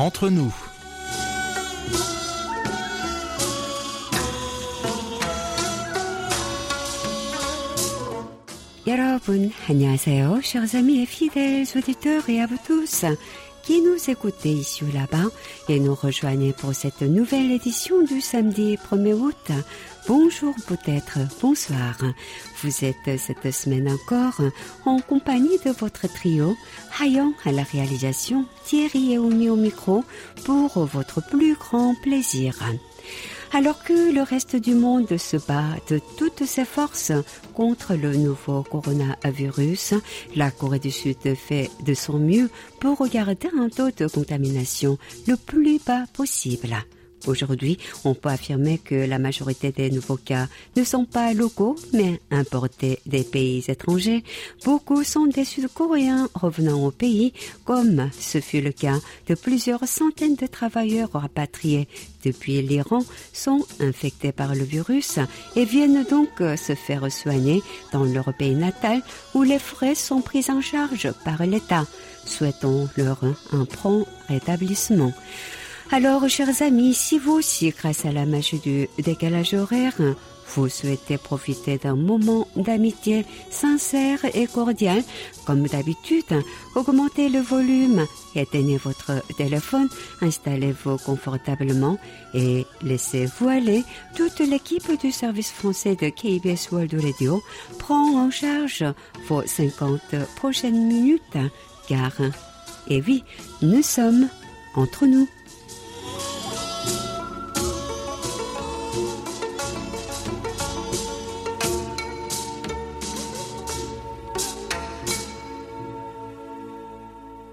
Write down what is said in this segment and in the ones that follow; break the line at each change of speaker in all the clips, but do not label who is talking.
entre nous.
여러분, 안녕하세요. Chers amis et fidèles auditeurs et à vous tous qui nous écoutez ici ou là-bas et nous rejoignez pour cette nouvelle édition du samedi 1er août. Bonjour peut-être, bonsoir. Vous êtes cette semaine encore en compagnie de votre trio, Hayon à la réalisation, Thierry et Omi au micro pour votre plus grand plaisir. Alors que le reste du monde se bat de toutes ses forces contre le nouveau coronavirus, la Corée du Sud fait de son mieux pour garder un taux de contamination le plus bas possible. Aujourd'hui, on peut affirmer que la majorité des nouveaux cas ne sont pas locaux, mais importés des pays étrangers. Beaucoup sont des Sud-Coréens revenant au pays, comme ce fut le cas de plusieurs centaines de travailleurs rapatriés depuis l'Iran, sont infectés par le virus et viennent donc se faire soigner dans leur pays natal où les frais sont pris en charge par l'État. Souhaitons leur un prompt rétablissement. Alors, chers amis, si vous aussi, grâce à la magie du décalage horaire, vous souhaitez profiter d'un moment d'amitié sincère et cordial, comme d'habitude, augmentez le volume, éteignez votre téléphone, installez-vous confortablement et laissez-vous aller. Toute l'équipe du service français de KBS World Radio prend en charge vos 50 prochaines minutes, car, et oui, nous sommes entre nous.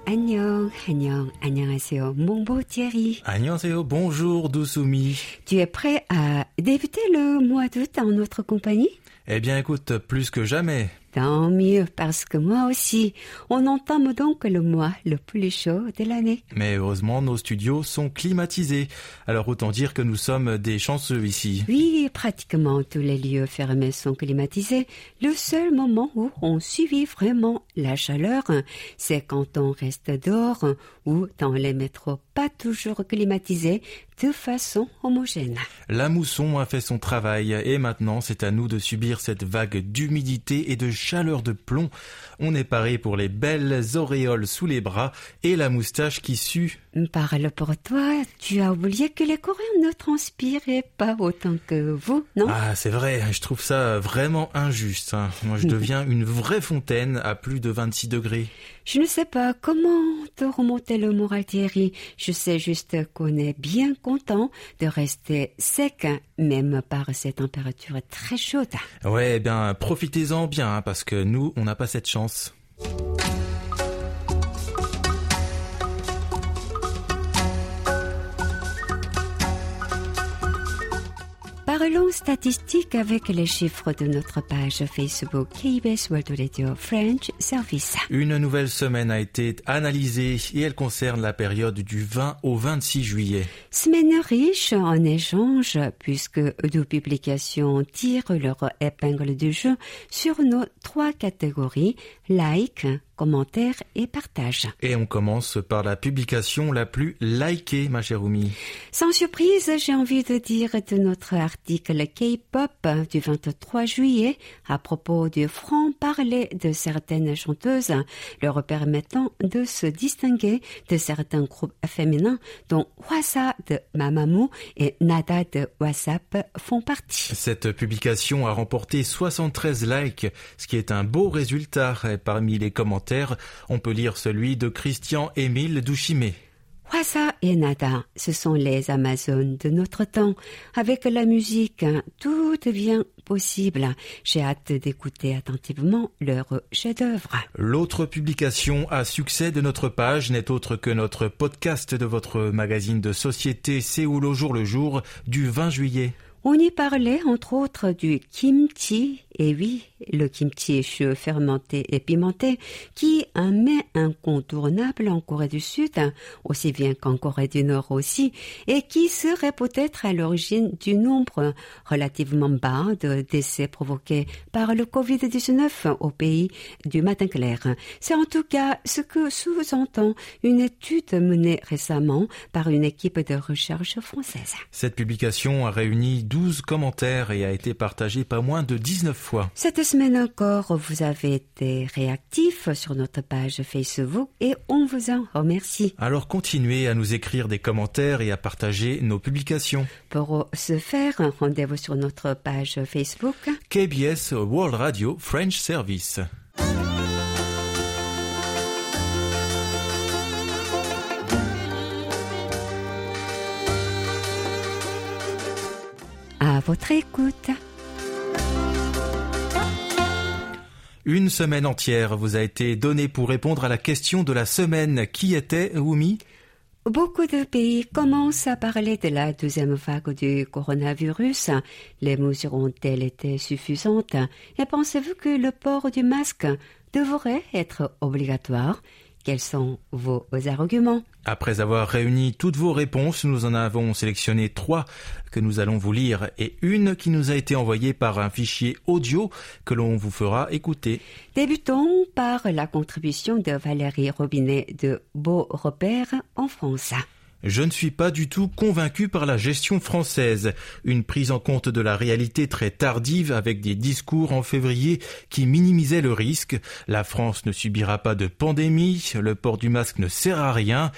안녕, 안녕, 안녕하세요. mon beau Thierry.
안녕하세요, bonjour Dousoumi.
Tu es prêt à débuter le mois d'août en notre compagnie
Eh bien écoute, plus que jamais.
Tant mieux, parce que moi aussi. On entame donc le mois le plus chaud de l'année.
Mais heureusement, nos studios sont climatisés. Alors autant dire que nous sommes des chanceux ici.
Oui, pratiquement tous les lieux fermés sont climatisés. Le seul moment où on subit vraiment la chaleur, c'est quand on reste dehors ou dans les métros pas toujours climatisés de façon homogène.
La mousson a fait son travail et maintenant c'est à nous de subir cette vague d'humidité et de chaleur de plomb. On est paré pour les belles auréoles sous les bras et la moustache qui sue.
Parle pour toi, tu as oublié que les Coréens ne transpiraient pas autant que vous, non?
Ah, c'est vrai, je trouve ça vraiment injuste. hein. Moi, je deviens une vraie fontaine à plus de 26 degrés.
Je ne sais pas comment te remonter le moral, Thierry. Je sais juste qu'on est bien content de rester sec, même par ces températures très chaudes.
Ouais, eh bien, profitez-en bien, hein, parce que nous, on n'a pas cette chance.
papá Parlons statistiques avec les chiffres de notre page Facebook KBS World Radio French Service.
Une nouvelle semaine a été analysée et elle concerne la période du 20 au 26 juillet.
Semaine riche en échanges puisque deux publications tirent leur épingle du jeu sur nos trois catégories like, commentaires et partage.
Et on commence par la publication la plus likée, ma chère Oumi.
Sans surprise, j'ai envie de dire de notre article K-pop du 23 juillet à propos du franc-parler de certaines chanteuses, leur permettant de se distinguer de certains groupes féminins dont Wasa de Mamamoo et Nada de WhatsApp font partie.
Cette publication a remporté 73 likes, ce qui est un beau résultat. Parmi les commentaires, on peut lire celui de Christian Émile Douchimé.
Wasa et Nada, ce sont les Amazones de notre temps. Avec la musique, tout devient possible. J'ai hâte d'écouter attentivement leur chef-d'œuvre.
L'autre publication à succès de notre page n'est autre que notre podcast de votre magazine de société Séoul au jour le jour du 20 juillet.
On y parlait entre autres du kimchi Et oui, le kimchi fermenté et pimenté, qui est un mets incontournable en Corée du Sud, aussi bien qu'en Corée du Nord aussi, et qui serait peut-être à l'origine du nombre relativement bas de décès provoqués par le Covid-19 au pays du matin clair. C'est en tout cas ce que sous-entend une étude menée récemment par une équipe de recherche française.
Cette publication a réuni 12 commentaires et a été partagée pas moins de 19 fois
cette semaine encore, vous avez été réactif sur notre page Facebook et on vous en remercie.
Alors continuez à nous écrire des commentaires et à partager nos publications.
Pour ce faire, rendez-vous sur notre page Facebook
KBS World Radio French Service.
À votre écoute.
Une semaine entière vous a été donnée pour répondre à la question de la semaine. Qui était Wumi
Beaucoup de pays commencent à parler de la deuxième vague du coronavirus. Les mesures ont-elles été suffisantes? Et pensez-vous que le port du masque devrait être obligatoire? Quels sont vos arguments?
Après avoir réuni toutes vos réponses, nous en avons sélectionné trois que nous allons vous lire et une qui nous a été envoyée par un fichier audio que l'on vous fera écouter.
Débutons par la contribution de Valérie Robinet de Beau Repère en France.
Je ne suis pas du tout convaincu par la gestion française. Une prise en compte de la réalité très tardive avec des discours en février qui minimisaient le risque. La France ne subira pas de pandémie, le port du masque ne sert à rien.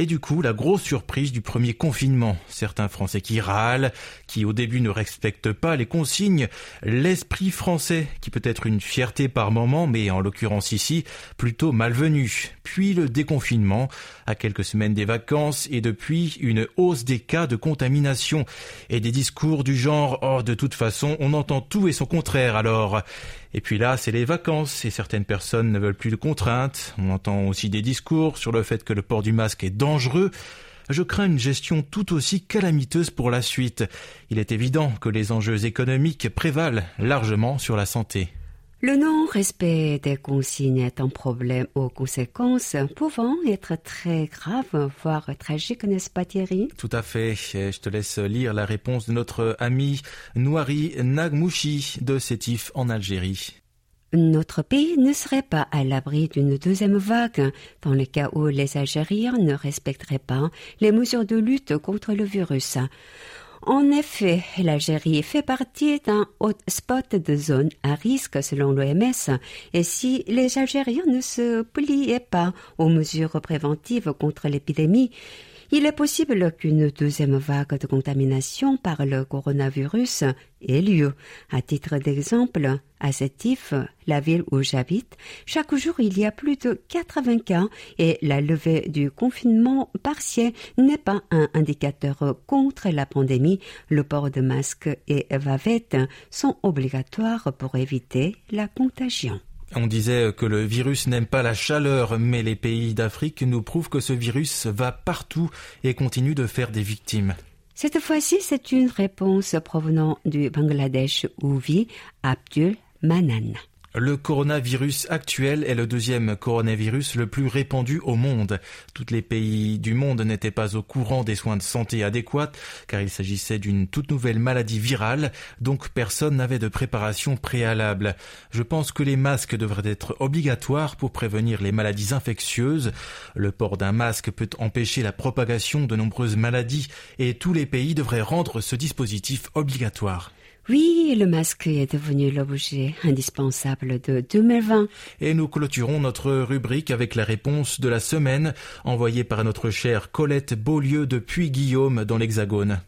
Et du coup, la grosse surprise du premier confinement. Certains Français qui râlent, qui au début ne respectent pas les consignes. L'esprit français, qui peut être une fierté par moment, mais en l'occurrence ici, plutôt malvenu. Puis le déconfinement, à quelques semaines des vacances, et depuis une hausse des cas de contamination. Et des discours du genre, oh, de toute façon, on entend tout et son contraire alors. Et puis là, c'est les vacances et certaines personnes ne veulent plus de contraintes. On entend aussi des discours sur le fait que le port du masque est dangereux. Je crains une gestion tout aussi calamiteuse pour la suite. Il est évident que les enjeux économiques prévalent largement sur la santé.
Le non-respect des consignes est un problème aux conséquences pouvant être très graves, voire tragiques, n'est-ce pas Thierry?
Tout à fait. Je te laisse lire la réponse de notre ami Nouari Nagmouchi de Sétif en Algérie.
Notre pays ne serait pas à l'abri d'une deuxième vague dans le cas où les Algériens ne respecteraient pas les mesures de lutte contre le virus. En effet, l'Algérie fait partie d'un hotspot de zone à risque selon l'OMS et si les Algériens ne se pliaient pas aux mesures préventives contre l'épidémie, il est possible qu'une deuxième vague de contamination par le coronavirus ait lieu. À titre d'exemple, à Sétif, la ville où j'habite, chaque jour il y a plus de 80 cas et la levée du confinement partiel n'est pas un indicateur contre la pandémie. Le port de masque et vavettes sont obligatoires pour éviter la contagion.
On disait que le virus n'aime pas la chaleur, mais les pays d'Afrique nous prouvent que ce virus va partout et continue de faire des victimes.
Cette fois-ci, c'est une réponse provenant du Bangladesh où vit Abdul Manan.
Le coronavirus actuel est le deuxième coronavirus le plus répandu au monde. Tous les pays du monde n'étaient pas au courant des soins de santé adéquats car il s'agissait d'une toute nouvelle maladie virale, donc personne n'avait de préparation préalable. Je pense que les masques devraient être obligatoires pour prévenir les maladies infectieuses. Le port d'un masque peut empêcher la propagation de nombreuses maladies et tous les pays devraient rendre ce dispositif obligatoire.
Oui, le masque est devenu l'objet indispensable de 2020.
Et nous clôturons notre rubrique avec la réponse de la semaine envoyée par notre chère Colette Beaulieu de Puy-Guillaume dans l'Hexagone.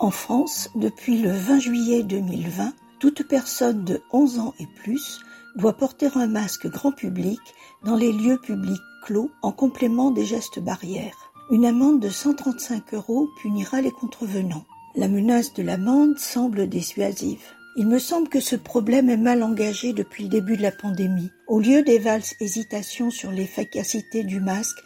En France, depuis le 20 juillet 2020, toute personne de 11 ans et plus doit porter un masque grand public dans les lieux publics en complément des gestes barrières. Une amende de 135 euros punira les contrevenants. La menace de l'amende semble dissuasive. Il me semble que ce problème est mal engagé depuis le début de la pandémie. Au lieu des valses hésitations sur l'efficacité du masque,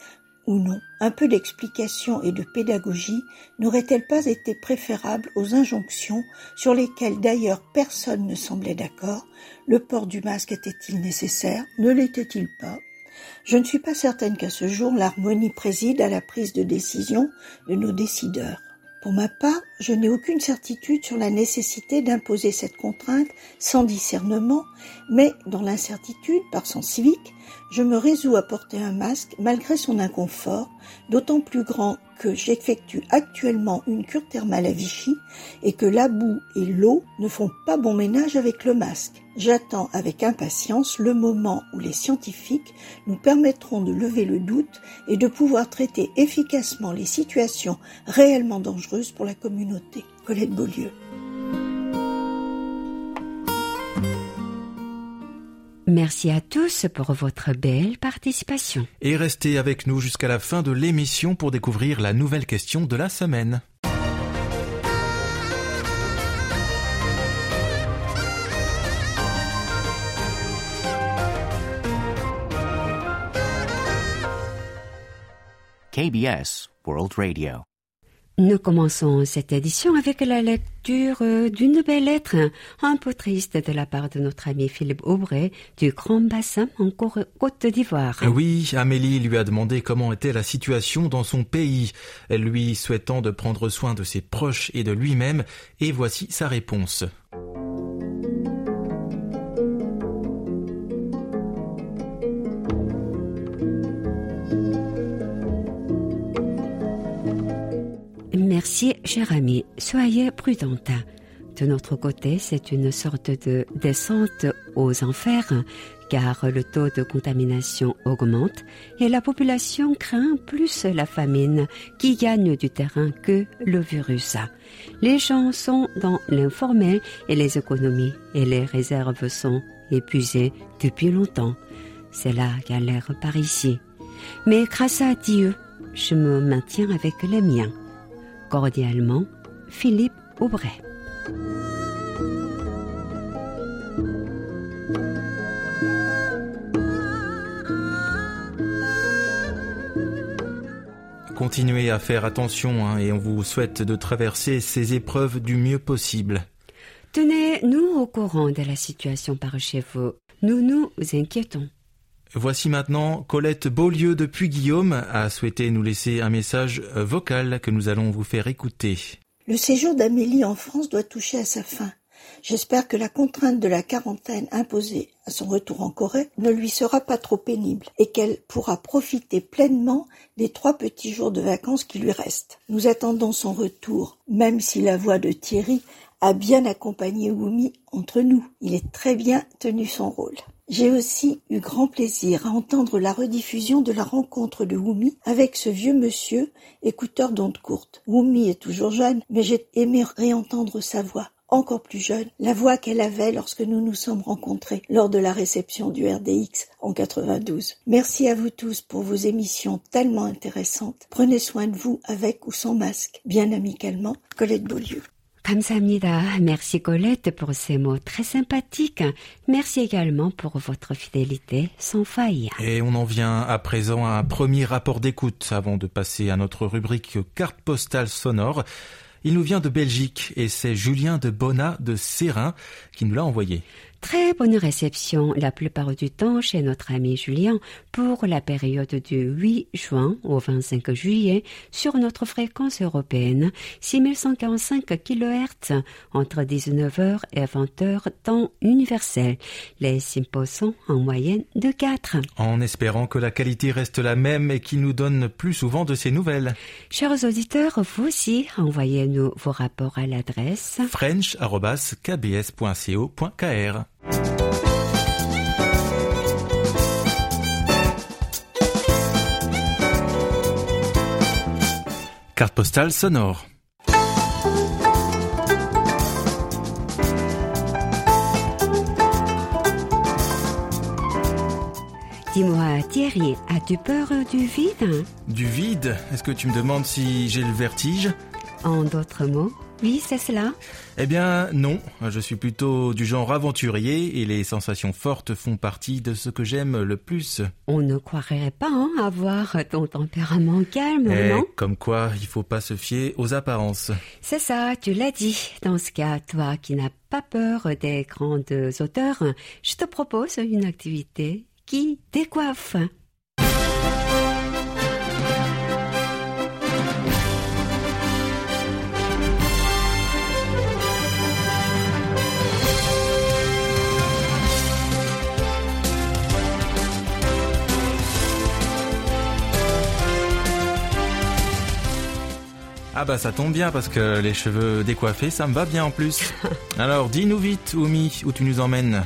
ou non, un peu d'explication et de pédagogie n'aurait-elle pas été préférable aux injonctions sur lesquelles d'ailleurs personne ne semblait d'accord? Le port du masque était-il nécessaire? Ne l'était-il pas? Je ne suis pas certaine qu'à ce jour l'harmonie préside à la prise de décision de nos décideurs. Pour ma part, je n'ai aucune certitude sur la nécessité d'imposer cette contrainte sans discernement, mais dans l'incertitude, par sens civique, je me résous à porter un masque malgré son inconfort, d'autant plus grand que j'effectue actuellement une cure thermale à Vichy et que la boue et l'eau ne font pas bon ménage avec le masque. J'attends avec impatience le moment où les scientifiques nous permettront de lever le doute et de pouvoir traiter efficacement les situations réellement dangereuses pour la communauté. Colette Beaulieu.
Merci à tous pour votre belle participation.
Et restez avec nous jusqu'à la fin de l'émission pour découvrir la nouvelle question de la semaine.
KBS World Radio. Nous commençons cette édition avec la lecture euh, d'une belle lettre, un peu triste de la part de notre ami Philippe Aubray du Grand Bassin en Côte d'Ivoire.
Oui, Amélie lui a demandé comment était la situation dans son pays, lui souhaitant de prendre soin de ses proches et de lui-même, et voici sa réponse.
Merci, cher ami, soyez prudente. De notre côté, c'est une sorte de descente aux enfers, car le taux de contamination augmente et la population craint plus la famine qui gagne du terrain que le virus. Les gens sont dans l'informel et les économies et les réserves sont épuisées depuis longtemps. C'est la galère par ici. Mais grâce à Dieu, je me maintiens avec les miens. Cordialement, Philippe Aubray.
Continuez à faire attention hein, et on vous souhaite de traverser ces épreuves du mieux possible.
Tenez-nous au courant de la situation par chez vous. Nous nous inquiétons.
Voici maintenant Colette Beaulieu depuis Guillaume a souhaité nous laisser un message euh, vocal que nous allons vous faire écouter.
Le séjour d'Amélie en France doit toucher à sa fin. J'espère que la contrainte de la quarantaine imposée à son retour en Corée ne lui sera pas trop pénible et qu'elle pourra profiter pleinement des trois petits jours de vacances qui lui restent. Nous attendons son retour, même si la voix de Thierry a bien accompagné Wumi entre nous. Il est très bien tenu son rôle. J'ai aussi eu grand plaisir à entendre la rediffusion de la rencontre de Wumi avec ce vieux monsieur, écouteur d'ondes courtes. Wumi est toujours jeune, mais j'ai aimé réentendre sa voix, encore plus jeune, la voix qu'elle avait lorsque nous nous sommes rencontrés lors de la réception du RDX en 92. Merci à vous tous pour vos émissions tellement intéressantes. Prenez soin de vous avec ou sans masque. Bien amicalement, Colette Beaulieu.
감사합니다. Merci Colette pour ces mots très sympathiques. Merci également pour votre fidélité sans faille.
Et on en vient à présent à un premier rapport d'écoute avant de passer à notre rubrique carte postale sonore. Il nous vient de Belgique et c'est Julien de Bonnat de Sérin qui nous l'a envoyé.
Très bonne réception la plupart du temps chez notre ami Julien pour la période du 8 juin au 25 juillet sur notre fréquence européenne 6145 kHz entre 19h et 20h temps universel. Les symposiums en moyenne de 4.
En espérant que la qualité reste la même et qu'il nous donne plus souvent de ces nouvelles.
Chers auditeurs, vous aussi, envoyez-nous vos rapports à l'adresse
french.kbs.co.kr. Carte postale sonore.
Dis-moi, Thierry, as-tu peur du vide?
Du vide? Est-ce que tu me demandes si j'ai le vertige?
En d'autres mots Oui, c'est cela.
Eh bien non, je suis plutôt du genre aventurier et les sensations fortes font partie de ce que j'aime le plus.
On ne croirait pas hein, avoir ton tempérament calme,
Eh,
non?
comme quoi, il faut pas se fier aux apparences.
C'est ça, tu l'as dit. Dans ce cas, toi qui n'as pas peur des grandes auteurs, je te propose une activité qui décoiffe.
Ah bah ça tombe bien parce que les cheveux décoiffés, ça me va bien en plus. Alors dis-nous vite, Oumi, où tu nous emmènes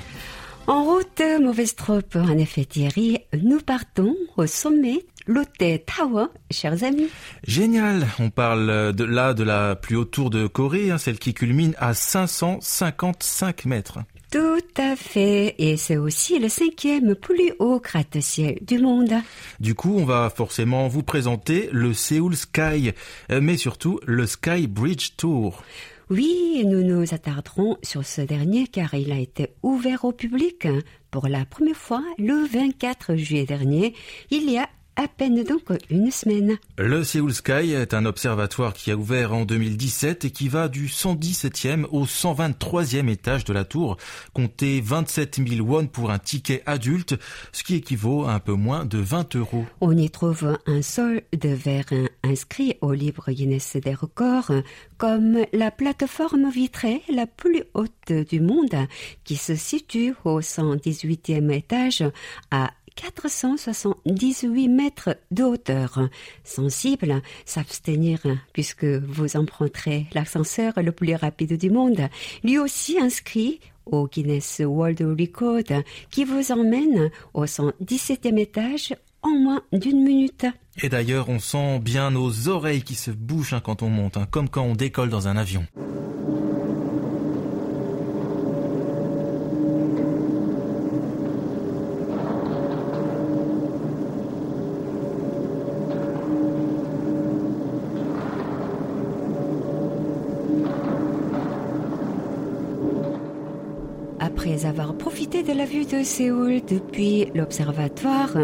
En route, mauvaise trope. En effet, Thierry, nous partons au sommet Lotte Tower, chers amis.
Génial, on parle de là de la plus haute tour de Corée, hein, celle qui culmine à 555 mètres.
Tout à fait. Et c'est aussi le cinquième plus haut gratte-ciel du monde.
Du coup, on va forcément vous présenter le Seoul Sky, euh, mais surtout le Sky Bridge Tour.
Oui, nous nous attarderons sur ce dernier car il a été ouvert au public pour la première fois le 24 juillet dernier, il y a à peine donc une semaine.
Le Seoul Sky est un observatoire qui a ouvert en 2017 et qui va du 117e au 123e étage de la tour, compter 27 000 won pour un ticket adulte, ce qui équivaut à un peu moins de 20 euros.
On y trouve un sol de verre inscrit au livre Guinness des records comme la plateforme vitrée la plus haute du monde qui se situe au 118e étage à 478 mètres de hauteur. Sensible, s'abstenir puisque vous emprunterez l'ascenseur le plus rapide du monde, lui aussi inscrit au Guinness World Record qui vous emmène au 117e étage en moins d'une minute.
Et d'ailleurs, on sent bien nos oreilles qui se bougent hein, quand on monte, hein, comme quand on décolle dans un avion.
De la vue de Séoul depuis l'observatoire,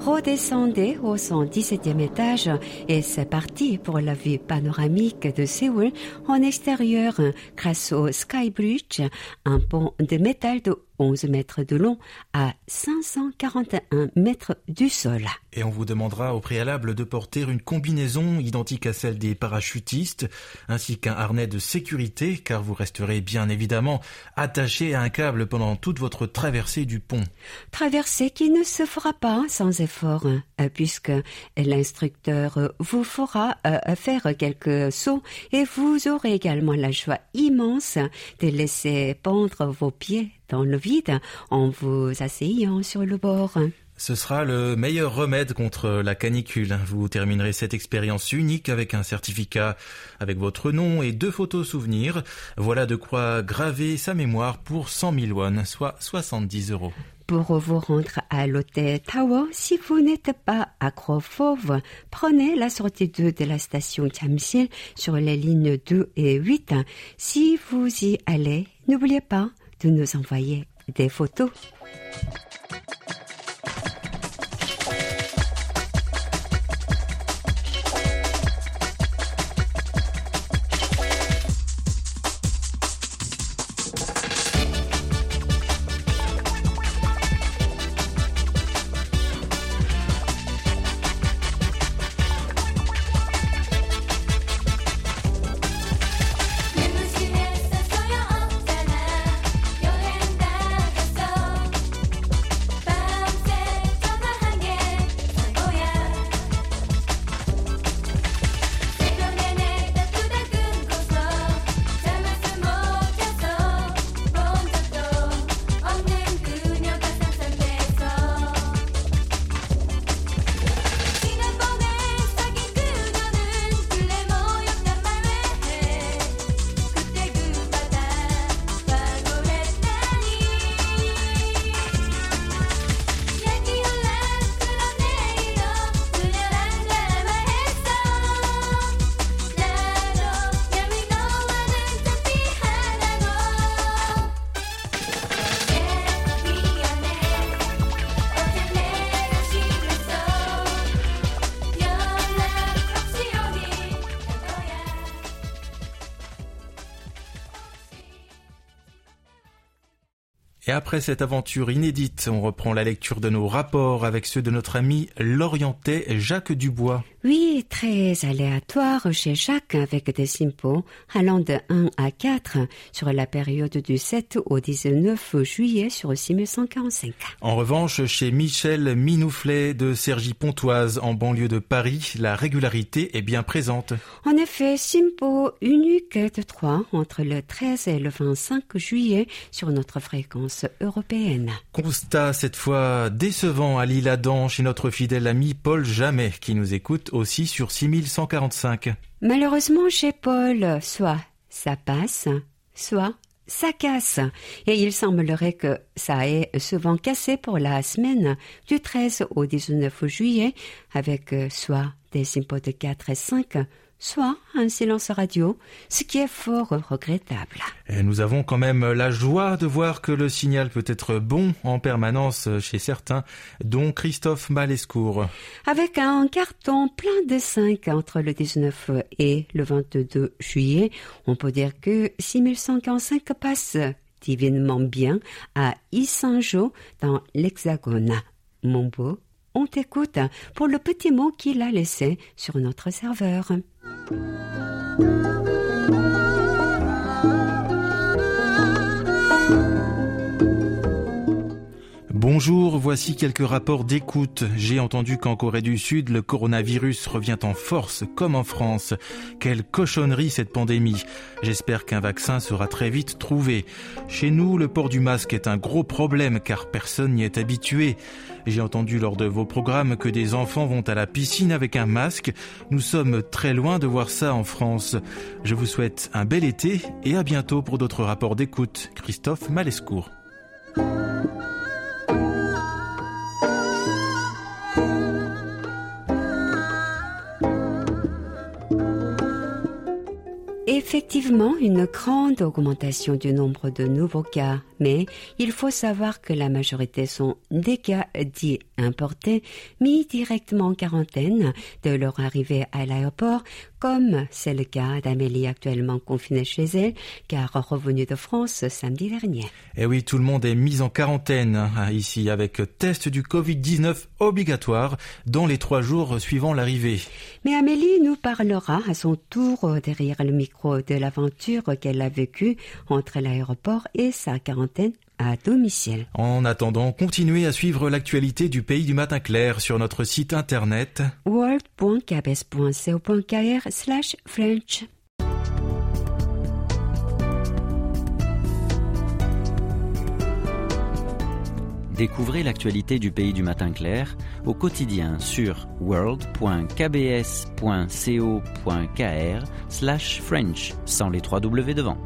redescendez au 117e étage et c'est parti pour la vue panoramique de Séoul en extérieur grâce au Sky Bridge, un pont de métal de 11 mètres de long à 541 mètres du sol.
Et on vous demandera au préalable de porter une combinaison identique à celle des parachutistes, ainsi qu'un harnais de sécurité, car vous resterez bien évidemment attaché à un câble pendant toute votre traversée du pont.
Traversée qui ne se fera pas sans effort, euh, puisque l'instructeur vous fera euh, faire quelques sauts et vous aurez également la joie immense de laisser pendre vos pieds dans le vide en vous asseyant sur le bord.
Ce sera le meilleur remède contre la canicule. Vous terminerez cette expérience unique avec un certificat avec votre nom et deux photos souvenirs. Voilà de quoi graver sa mémoire pour 100 000 won, soit 70 euros.
Pour vous rendre à l'hôtel Tower, si vous n'êtes pas à Crofauve, prenez la sortie 2 de la station Chamsil sur les lignes 2 et 8. Si vous y allez, n'oubliez pas de nous envoyer des photos.
Et après cette aventure inédite, on reprend la lecture de nos rapports avec ceux de notre ami l'Orientais Jacques Dubois.
Oui, très aléatoire chez Jacques avec des simpos allant de 1 à 4 sur la période du 7 au 19 juillet sur 6145.
En revanche, chez Michel Minouflet de Cergy-Pontoise en banlieue de Paris, la régularité est bien présente.
En effet, simpo unique de 3 entre le 13 et le 25 juillet sur notre fréquence européenne.
Constat cette fois décevant à l'île Adam chez notre fidèle ami Paul Jamais qui nous écoute aussi sur 6145.
Malheureusement chez Paul, soit ça passe, soit ça casse. Et il semblerait que ça ait souvent cassé pour la semaine du 13 au 19 juillet, avec soit des de 4 et 5, soit un silence radio, ce qui est fort regrettable.
Et nous avons quand même la joie de voir que le signal peut être bon en permanence chez certains, dont Christophe Malescourt.
Avec un carton plein de 5 entre le 19 et le 22 juillet, on peut dire que 6145 passe divinement bien à Issangeau dans l'Hexagone. Mon beau on t'écoute pour le petit mot qu'il a laissé sur notre serveur.
Bonjour, voici quelques rapports d'écoute. J'ai entendu qu'en Corée du Sud, le coronavirus revient en force, comme en France. Quelle cochonnerie cette pandémie. J'espère qu'un vaccin sera très vite trouvé. Chez nous, le port du masque est un gros problème car personne n'y est habitué. J'ai entendu lors de vos programmes que des enfants vont à la piscine avec un masque. Nous sommes très loin de voir ça en France. Je vous souhaite un bel été et à bientôt pour d'autres rapports d'écoute. Christophe Malescourt.
Effectivement, une grande augmentation du nombre de nouveaux cas, mais il faut savoir que la majorité sont des cas dits importés, mis directement en quarantaine de leur arrivée à l'aéroport, comme c'est le cas d'Amélie actuellement confinée chez elle, car revenue de France samedi dernier.
Eh oui, tout le monde est mis en quarantaine hein, ici, avec test du Covid-19 obligatoire dans les trois jours suivant l'arrivée.
Mais Amélie nous parlera à son tour derrière le micro de l'aventure qu'elle a vécue entre l'aéroport et sa quarantaine à domicile.
En attendant, continuez à suivre l'actualité du pays du matin clair sur notre site internet
world.kbs.co.kr slash French.
Découvrez l'actualité du pays du matin clair au quotidien sur world.kbs.co.kr slash French sans les trois W devant.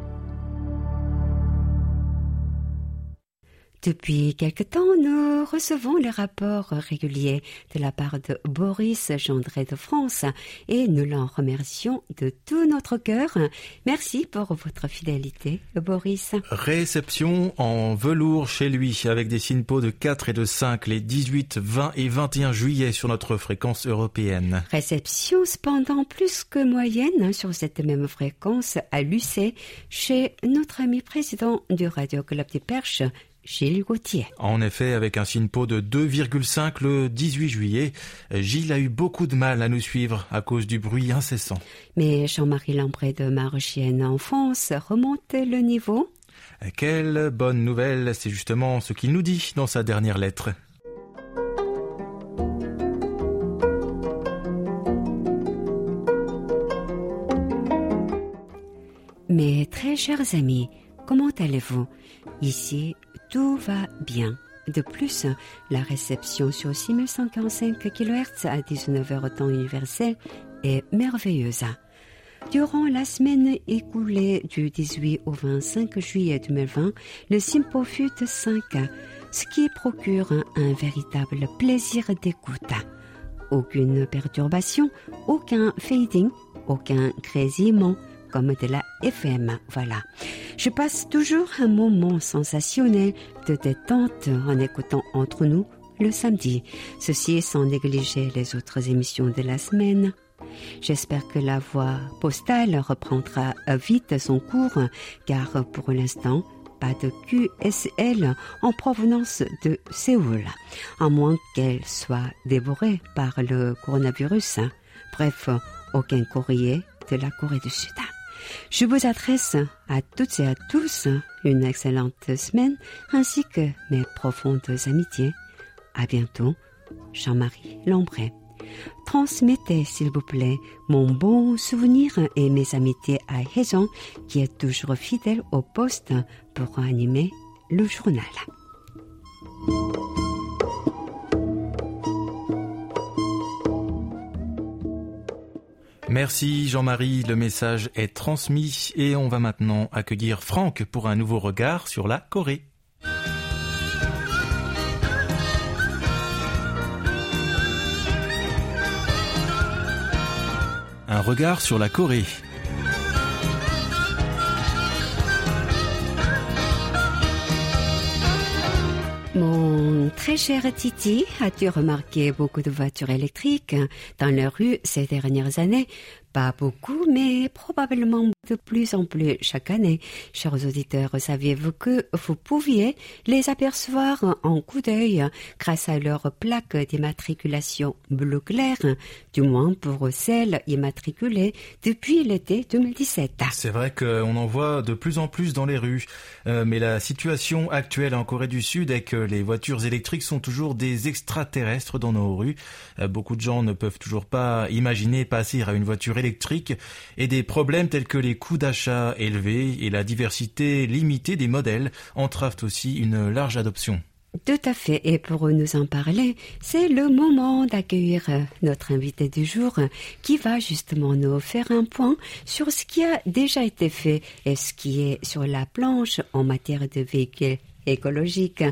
Depuis quelque temps, nous recevons les rapports réguliers de la part de Boris Gendré de France et nous l'en remercions de tout notre cœur. Merci pour votre fidélité, Boris.
Réception en velours chez lui avec des SINPO de 4 et de 5 les 18, 20 et 21 juillet sur notre fréquence européenne.
Réception cependant plus que moyenne sur cette même fréquence à Lucé chez notre ami président du Radio Club des Perches, Gilles Gauthier.
En effet, avec un SINPO de 2,5 le 18 juillet, Gilles a eu beaucoup de mal à nous suivre à cause du bruit incessant.
Mais Jean-Marie Lambré de Marochienne Enfance remonte le niveau.
Quelle bonne nouvelle, c'est justement ce qu'il nous dit dans sa dernière lettre.
Mes très chers amis, comment allez-vous? Ici, tout va bien. De plus, la réception sur 6145 kHz à 19h temps universel est merveilleuse. Durant la semaine écoulée du 18 au 25 juillet 2020, le Simpo fut 5, ce qui procure un véritable plaisir d'écoute. Aucune perturbation, aucun fading, aucun grésillement, comme de la FM. Voilà. Je passe toujours un moment sensationnel de détente en écoutant entre nous le samedi. Ceci sans négliger les autres émissions de la semaine. J'espère que la voie postale reprendra vite son cours, car pour l'instant, pas de QSL en provenance de Séoul, à moins qu'elle soit dévorée par le coronavirus. Bref, aucun courrier de la Corée du Sud. Je vous adresse à toutes et à tous une excellente semaine ainsi que mes profondes amitiés. À bientôt, Jean-Marie Lambray. Transmettez, s'il vous plaît, mon bon souvenir et mes amitiés à Hézon, qui est toujours fidèle au poste pour animer le journal.
Merci Jean-Marie, le message est transmis et on va maintenant accueillir Franck pour un nouveau regard sur la Corée. Un regard sur la Corée.
Mon très cher Titi, as-tu remarqué beaucoup de voitures électriques dans la rue ces dernières années? Pas beaucoup, mais probablement de plus en plus chaque année. Chers auditeurs, saviez-vous que vous pouviez les apercevoir en coup d'œil grâce à leur plaque d'immatriculation bleu clair, du moins pour celles immatriculées depuis l'été 2017.
C'est vrai qu'on en voit de plus en plus dans les rues, euh, mais la situation actuelle en Corée du Sud est que les voitures électriques sont toujours des extraterrestres dans nos rues. Euh, beaucoup de gens ne peuvent toujours pas imaginer passer à une voiture électrique et des problèmes tels que les coûts d'achat élevés et la diversité limitée des modèles entravent aussi une large adoption.
Tout à fait. Et pour nous en parler, c'est le moment d'accueillir notre invité du jour qui va justement nous faire un point sur ce qui a déjà été fait et ce qui est sur la planche en matière de véhicules écologiques.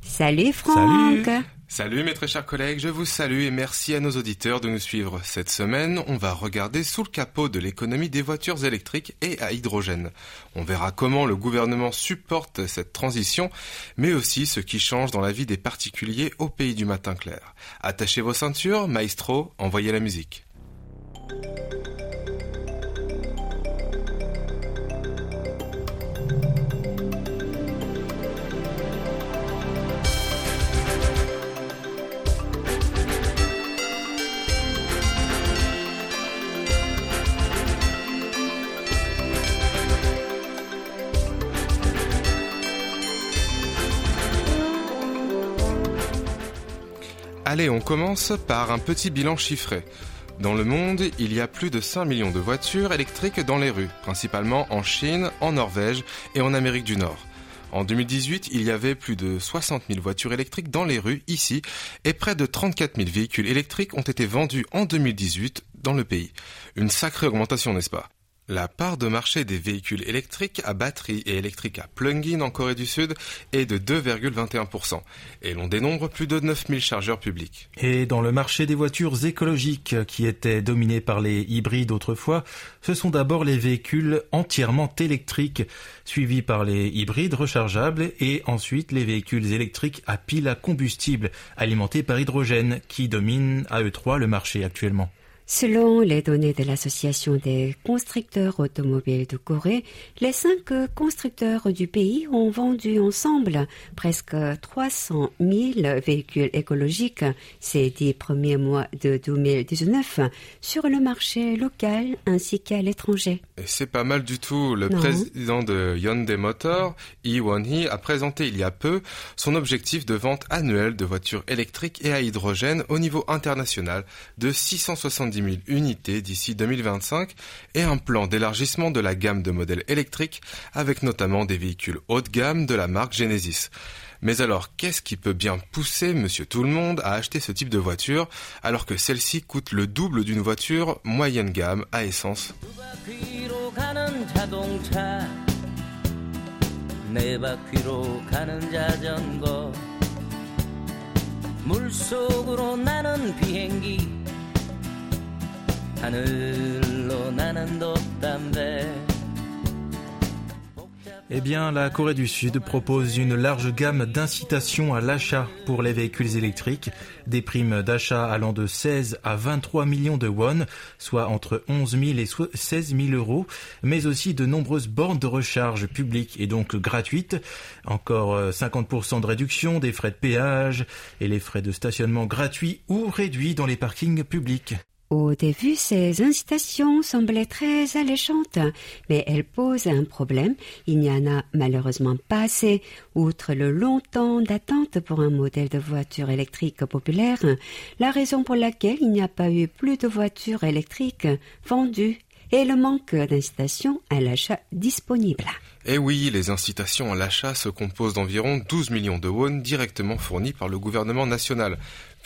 Salut Franck.
Salut. Salut mes très chers collègues, je vous salue et merci à nos auditeurs de nous suivre. Cette semaine, on va regarder sous le capot de l'économie des voitures électriques et à hydrogène. On verra comment le gouvernement supporte cette transition, mais aussi ce qui change dans la vie des particuliers au pays du matin clair. Attachez vos ceintures, maestro, envoyez la musique. Allez, on commence par un petit bilan chiffré. Dans le monde, il y a plus de 5 millions de voitures électriques dans les rues, principalement en Chine, en Norvège et en Amérique du Nord. En 2018, il y avait plus de 60 000 voitures électriques dans les rues ici et près de 34 000 véhicules électriques ont été vendus en 2018 dans le pays. Une sacrée augmentation, n'est-ce pas? La part de marché des véhicules électriques à batterie et électriques à plug-in en Corée du Sud est de 2,21% et l'on dénombre plus de 9000 chargeurs publics.
Et dans le marché des voitures écologiques qui étaient dominées par les hybrides autrefois, ce sont d'abord les véhicules entièrement électriques, suivis par les hybrides rechargeables et ensuite les véhicules électriques à pile à combustible alimentés par hydrogène qui dominent à eux trois le marché actuellement.
Selon les données de l'Association des constructeurs automobiles de Corée, les cinq constructeurs du pays ont vendu ensemble presque 300 000 véhicules écologiques ces dix premiers mois de 2019 sur le marché local ainsi qu'à l'étranger.
C'est pas mal du tout. Le président de Hyundai Motor, Lee Won-hee, a présenté il y a peu son objectif de vente annuelle de voitures électriques et à hydrogène au niveau international de 670 000 unités d'ici 2025 et un plan d'élargissement de la gamme de modèles électriques avec notamment des véhicules haut de gamme de la marque Genesis. Mais alors, qu'est-ce qui peut bien pousser monsieur tout le monde à acheter ce type de voiture alors que celle-ci coûte le double d'une voiture moyenne gamme à essence?
Eh bien, la Corée du Sud propose une large gamme d'incitations à l'achat pour les véhicules électriques, des primes d'achat allant de 16 à 23 millions de won, soit entre 11 000 et 16 000 euros, mais aussi de nombreuses bornes de recharge publiques et donc gratuites, encore 50% de réduction des frais de péage et les frais de stationnement gratuits ou réduits dans les parkings publics.
Au début, ces incitations semblaient très alléchantes, mais elles posent un problème. Il n'y en a malheureusement pas assez. Outre le long temps d'attente pour un modèle de voiture électrique populaire, la raison pour laquelle il n'y a pas eu plus de voitures électriques vendues est le manque d'incitations à l'achat disponible.
Eh oui, les incitations à l'achat se composent d'environ 12 millions de won directement fournis par le gouvernement national,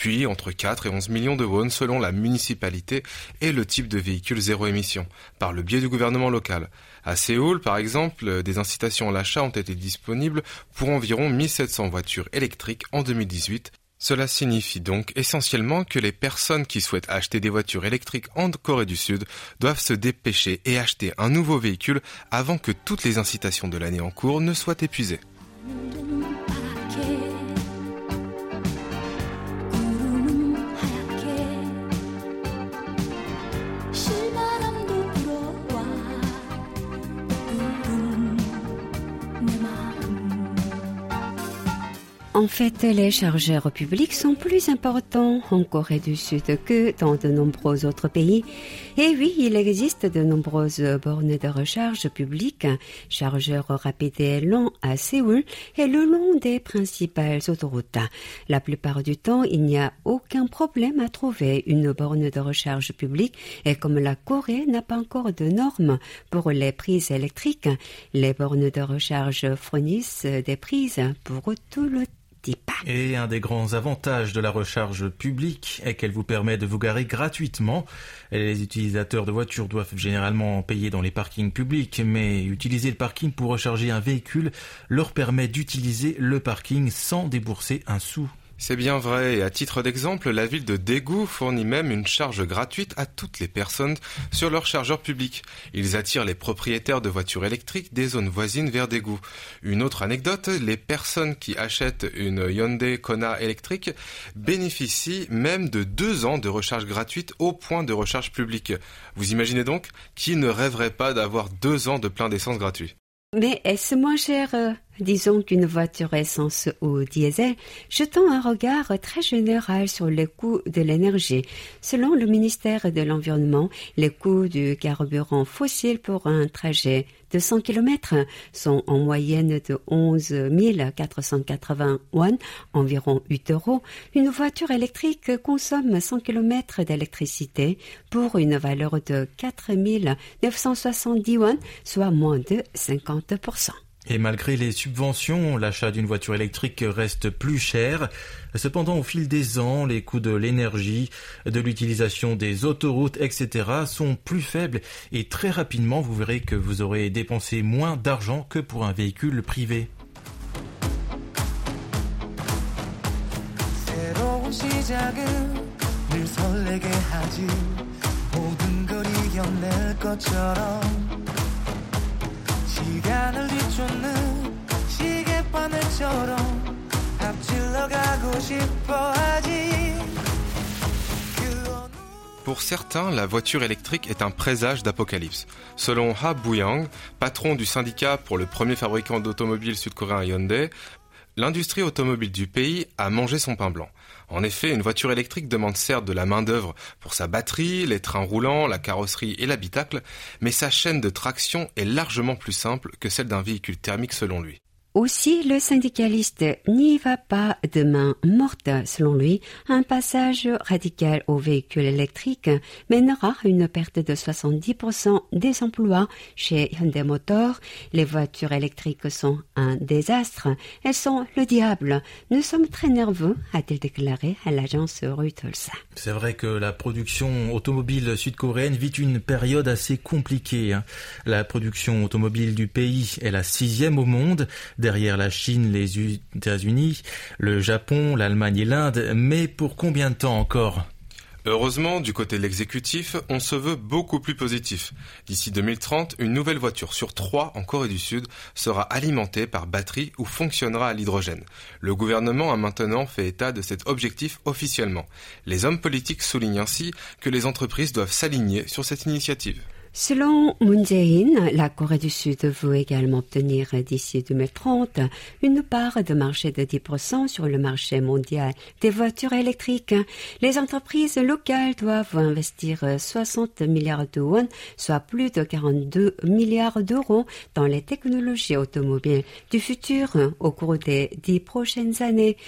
puis entre 4 et 11 millions de won selon la municipalité et le type de véhicule zéro émission, par le biais du gouvernement local. À Séoul, par exemple, des incitations à l'achat ont été disponibles pour environ 1700 voitures électriques en 2018 cela signifie donc essentiellement que les personnes qui souhaitent acheter des voitures électriques en Corée du Sud doivent se dépêcher et acheter un nouveau véhicule avant que toutes les incitations de l'année en cours ne soient épuisées.
En fait, les chargeurs publics sont plus importants en Corée du Sud que dans de nombreux autres pays. Et oui, il existe de nombreuses bornes de recharge publiques, chargeurs rapides et longs à Séoul et le long des principales autoroutes. La plupart du temps, il n'y a aucun problème à trouver une borne de recharge publique et comme la Corée n'a pas encore de normes pour les prises électriques, les bornes de recharge fournissent des prises pour tout le
Et un des grands avantages de la recharge publique est qu'elle vous permet de vous garer gratuitement. Les utilisateurs de voitures doivent généralement payer dans les parkings publics, mais utiliser le parking pour recharger un véhicule leur permet d'utiliser le parking sans débourser un sou.
C'est bien vrai, et à titre d'exemple, la ville de Daegu fournit même une charge gratuite à toutes les personnes sur leur chargeur public. Ils attirent les propriétaires de voitures électriques des zones voisines vers Daegu. Une autre anecdote, les personnes qui achètent une Hyundai Kona électrique bénéficient même de deux ans de recharge gratuite au point de recharge public. Vous imaginez donc qui ne rêverait pas d'avoir deux ans de plein d'essence gratuit
mais est-ce moins cher euh, disons qu'une voiture essence ou diesel, jetant un regard très général sur les coûts de l'énergie. Selon le ministère de l'Environnement, les coûts du carburant fossile pour un trajet de 100 km sont en moyenne de 11 480 won, environ 8 euros. Une voiture électrique consomme 100 km d'électricité pour une valeur de 4 970 won, soit moins de 50%.
Et malgré les subventions, l'achat d'une voiture électrique reste plus cher. Cependant, au fil des ans, les coûts de l'énergie, de l'utilisation des autoroutes, etc. sont plus faibles et très rapidement, vous verrez que vous aurez dépensé moins d'argent que pour un véhicule privé.
Pour certains, la voiture électrique est un présage d'apocalypse. Selon Ha Buyang, patron du syndicat pour le premier fabricant d'automobiles sud-coréen Hyundai, l'industrie automobile du pays a mangé son pain blanc. En effet, une voiture électrique demande certes de la main-d'œuvre pour sa batterie, les trains roulants, la carrosserie et l'habitacle, mais sa chaîne de traction est largement plus simple que celle d'un véhicule thermique selon lui.
Aussi, le syndicaliste n'y va pas de main morte. Selon lui, un passage radical aux véhicules électriques mènera à une perte de 70% des emplois chez Hyundai Motor. Les voitures électriques sont un désastre. Elles sont le diable. Nous sommes très nerveux, a-t-il déclaré à l'agence Reuters.
C'est vrai que la production automobile sud-coréenne vit une période assez compliquée. Hein. La production automobile du pays est la sixième au monde derrière la Chine, les États-Unis, le Japon, l'Allemagne et l'Inde, mais pour combien de temps encore?
Heureusement, du côté de l'exécutif, on se veut beaucoup plus positif. D'ici 2030, une nouvelle voiture sur trois en Corée du Sud sera alimentée par batterie ou fonctionnera à l'hydrogène. Le gouvernement a maintenant fait état de cet objectif officiellement. Les hommes politiques soulignent ainsi que les entreprises doivent s'aligner sur cette initiative.
Selon Moon Jae-in, la Corée du Sud veut également obtenir d'ici 2030 une part de marché de 10% sur le marché mondial des voitures électriques. Les entreprises locales doivent investir 60 milliards de won, soit plus de 42 milliards d'euros dans les technologies automobiles du futur au cours des dix prochaines années.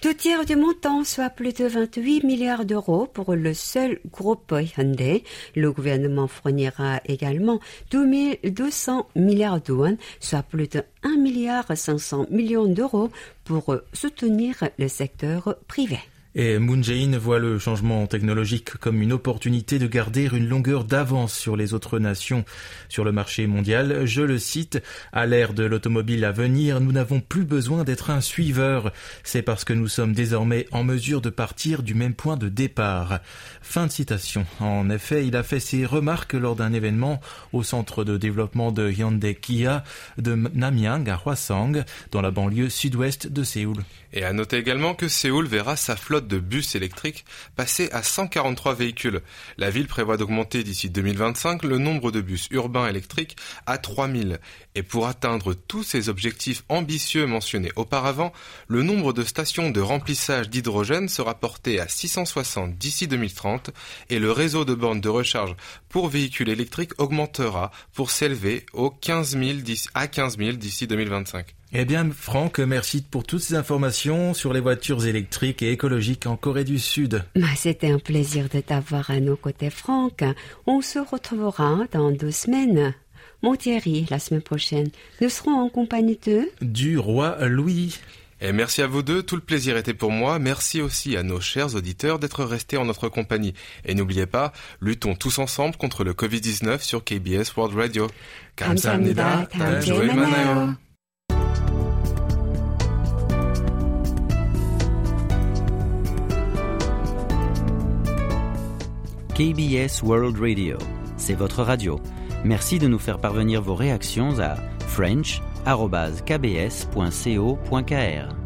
Tout tiers du montant, soit plus de 28 milliards d'euros pour le seul groupe Hyundai. Le gouvernement fournira également 2200 milliards de won, soit plus de 1 milliard 500 millions d'euros pour soutenir le secteur privé.
Et Moon Jae-in voit le changement technologique comme une opportunité de garder une longueur d'avance sur les autres nations sur le marché mondial. Je le cite, à l'ère de l'automobile à venir, nous n'avons plus besoin d'être un suiveur. C'est parce que nous sommes désormais en mesure de partir du même point de départ. Fin de citation. En effet, il a fait ses remarques lors d'un événement au centre de développement de Hyundai Kia de Namyang à Hwasong, dans la banlieue sud-ouest de Séoul.
Et à noter également que Séoul verra sa flotte de bus électriques passer à 143 véhicules. La ville prévoit d'augmenter d'ici 2025 le nombre de bus urbains électriques à 3000. Et pour atteindre tous ces objectifs ambitieux mentionnés auparavant, le nombre de stations de remplissage d'hydrogène sera porté à 660 d'ici 2030 et le réseau de bornes de recharge pour véhicules électriques augmentera pour s'élever aux 15 à 15 000 d'ici 2025.
Eh bien, Franck, merci pour toutes ces informations sur les voitures électriques et écologiques en Corée du Sud.
Bah, c'était un plaisir de t'avoir à nos côtés, Franck. On se retrouvera dans deux semaines. Mon Thierry, la semaine prochaine, nous serons en compagnie de...
Du roi Louis.
Et merci à vous deux, tout le plaisir était pour moi. Merci aussi à nos chers auditeurs d'être restés en notre compagnie. Et n'oubliez pas, luttons tous ensemble contre le Covid-19 sur KBS World Radio.
감사합니다.
KBS World Radio. C'est votre radio. Merci de nous faire parvenir vos réactions à french.kbs.co.kr.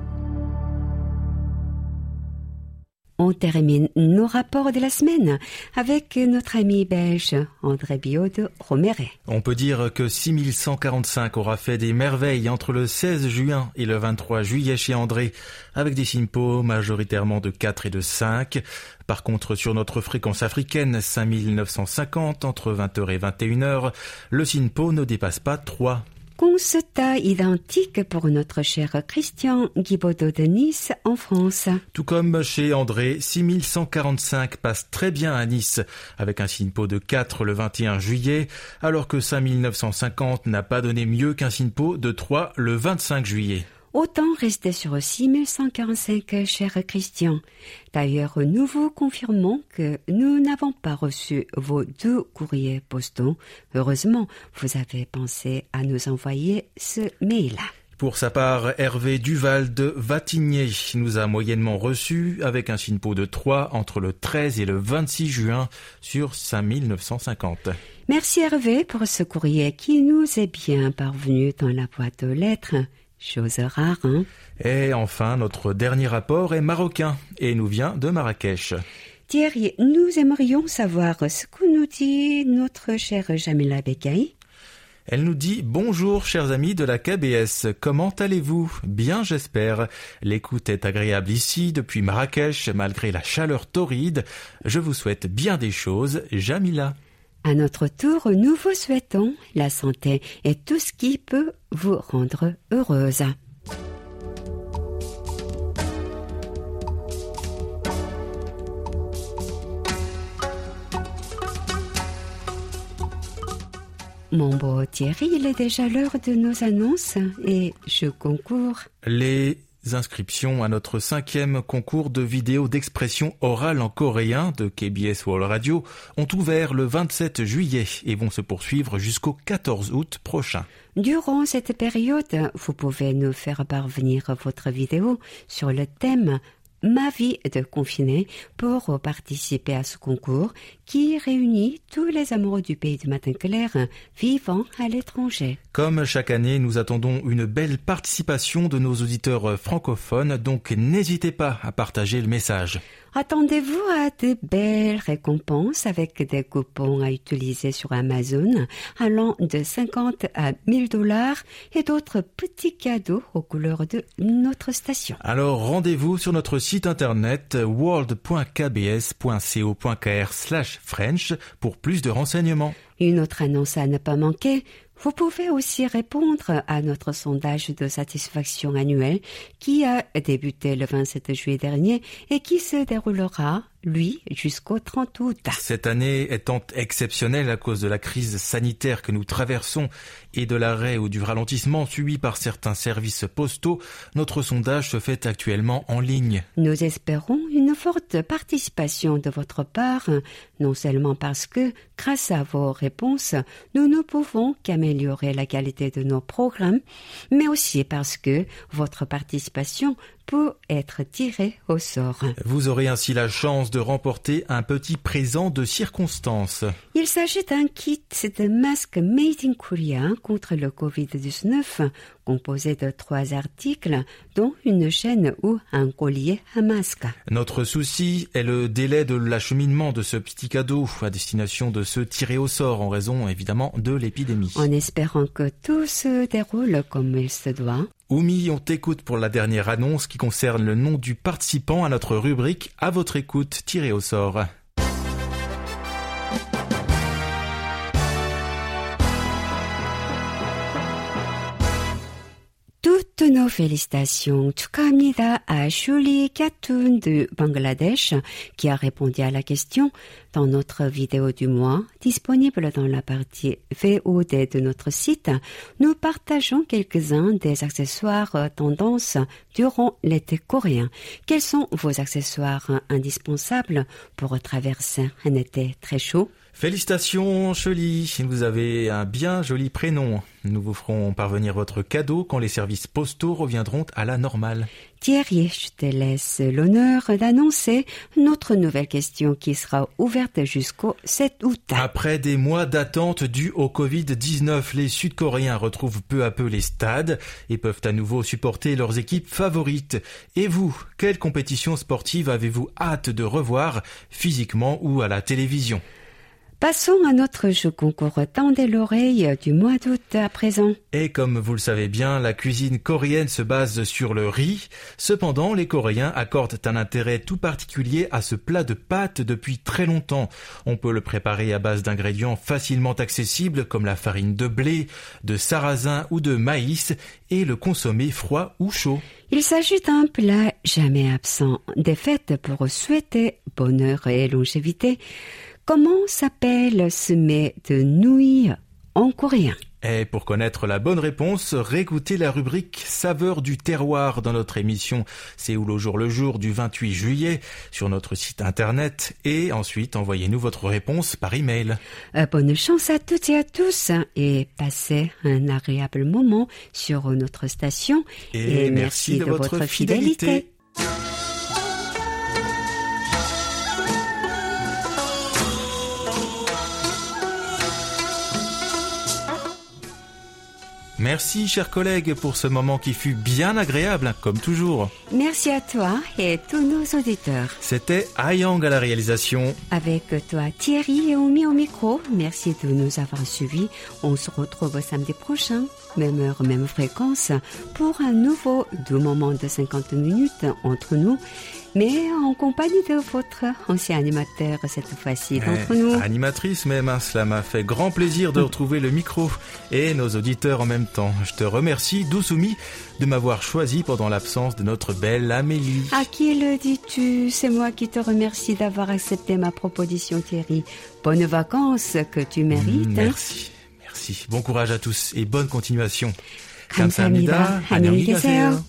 On termine nos rapports de la semaine avec notre ami belge André Biot de Romeret.
On peut dire que 6145 aura fait des merveilles entre le 16 juin et le 23 juillet chez André, avec des SINPO majoritairement de 4 et de 5. Par contre, sur notre fréquence africaine, 5950 entre 20h et 21h, le SINPO ne dépasse pas 3
constat identique pour notre cher Christian Guibaudot de Nice en France.
Tout comme chez André, 6145 passe très bien à Nice avec un SINPO de 4 le 21 juillet, alors que 5950 n'a pas donné mieux qu'un SINPO de 3 le 25 juillet.
Autant rester sur 6145, cher Christian. D'ailleurs, nous vous confirmons que nous n'avons pas reçu vos deux courriers postaux. Heureusement, vous avez pensé à nous envoyer ce mail.
Pour sa part, Hervé Duval de Vatigné nous a moyennement reçu avec un SINPO de 3 entre le 13 et le 26 juin sur 5950.
Merci Hervé pour ce courrier qui nous est bien parvenu dans la boîte aux lettres. Chose rare, hein
Et enfin, notre dernier rapport est marocain et nous vient de Marrakech.
Thierry, nous aimerions savoir ce que nous dit notre chère Jamila Bekay.
Elle nous dit Bonjour chers amis de la KBS, comment allez-vous? Bien j'espère. L'écoute est agréable ici depuis Marrakech malgré la chaleur torride. Je vous souhaite bien des choses, Jamila.
À notre tour, nous vous souhaitons la santé et tout ce qui peut vous rendre heureuse. Mon beau Thierry, il est déjà l'heure de nos annonces et je concours.
Les inscriptions à notre cinquième concours de vidéos d'expression orale en coréen de KBS World Radio ont ouvert le 27 juillet et vont se poursuivre jusqu'au 14 août prochain.
Durant cette période, vous pouvez nous faire parvenir votre vidéo sur le thème Ma vie de confiné pour participer à ce concours qui réunit tous les amoureux du pays du matin clair vivant à l'étranger.
Comme chaque année, nous attendons une belle participation de nos auditeurs francophones, donc n'hésitez pas à partager le message.
Attendez-vous à de belles récompenses avec des coupons à utiliser sur Amazon allant de 50 à 1000 dollars et d'autres petits cadeaux aux couleurs de notre station.
Alors rendez-vous sur notre site internet world.kbs.co.kr slash French pour plus de renseignements.
Une autre annonce à ne pas manquer, vous pouvez aussi répondre à notre sondage de satisfaction annuel qui a débuté le 27 juillet dernier et qui se déroulera lui, jusqu'au 30 août.
Cette année étant exceptionnelle à cause de la crise sanitaire que nous traversons et de l'arrêt ou du ralentissement subi par certains services postaux, notre sondage se fait actuellement en ligne.
Nous espérons une forte participation de votre part, non seulement parce que, grâce à vos réponses, nous ne pouvons qu'améliorer la qualité de nos programmes, mais aussi parce que votre participation peut être tiré au sort.
Vous aurez ainsi la chance de remporter un petit présent de circonstance.
Il s'agit d'un kit de masques Made in Korea contre le Covid-19 composé de trois articles, dont une chaîne ou un collier à masque.
Notre souci est le délai de l'acheminement de ce petit cadeau à destination de ceux tirés au sort en raison évidemment de l'épidémie.
En espérant que tout se déroule comme il se doit.
Oumi, on t'écoute pour la dernière annonce qui concerne le nom du participant à notre rubrique À votre écoute tiré au sort.
nos félicitations. Chukamnida à Shuli Khatun de Bangladesh qui a répondu à la question dans notre vidéo du mois disponible dans la partie VOD de notre site. Nous partageons quelques-uns des accessoires tendance durant l'été coréen. Quels sont vos accessoires indispensables pour traverser un été très chaud?
Félicitations, Chely. Vous avez un bien joli prénom. Nous vous ferons parvenir votre cadeau quand les services postaux reviendront à la normale.
Thierry, je te laisse l'honneur d'annoncer notre nouvelle question qui sera ouverte jusqu'au 7 août.
Après des mois d'attente due au Covid-19, les Sud-Coréens retrouvent peu à peu les stades et peuvent à nouveau supporter leurs équipes favorites. Et vous, quelle compétition sportive avez-vous hâte de revoir physiquement ou à la télévision?
Passons à notre jeu concours Tendez l'oreille du mois d'août à présent.
Et comme vous le savez bien, la cuisine coréenne se base sur le riz. Cependant, les Coréens accordent un intérêt tout particulier à ce plat de pâtes depuis très longtemps. On peut le préparer à base d'ingrédients facilement accessibles comme la farine de blé, de sarrasin ou de maïs et le consommer froid ou chaud.
Il s'agit d'un plat jamais absent des fêtes pour souhaiter bonheur et longévité. Comment s'appelle ce mets de nouilles en coréen
et pour connaître la bonne réponse, réécoutez la rubrique Saveur du terroir dans notre émission Séoul au jour le jour du 28 juillet sur notre site internet et ensuite envoyez-nous votre réponse par email.
Euh, bonne chance à toutes et à tous et passez un agréable moment sur notre station
et, merci, de, votre, fidélité. Merci, chers collègues, pour ce moment qui fut bien agréable, comme toujours.
Merci à toi et tous nos auditeurs.
C'était Ayang à la réalisation.
Avec toi, Thierry et Omi au micro. Merci de nous avoir suivis. On se retrouve samedi prochain, même heure, même fréquence, pour un nouveau doux moment de 50 minutes entre nous mais en compagnie de votre ancien animateur cette fois-ci d'entre nous.
Animatrice même, hein, cela m'a fait grand plaisir de retrouver le micro et nos auditeurs en même temps. Je te remercie, Dousoumi, de m'avoir choisi pendant l'absence de notre belle Amélie.
À qui le dis-tu C'est moi qui te remercie d'avoir accepté ma proposition, Thierry. Bonnes vacances que tu mérites.
Hein. merci, merci. Bon courage à tous et bonne continuation.
감사합니다. 안녕히 계세요.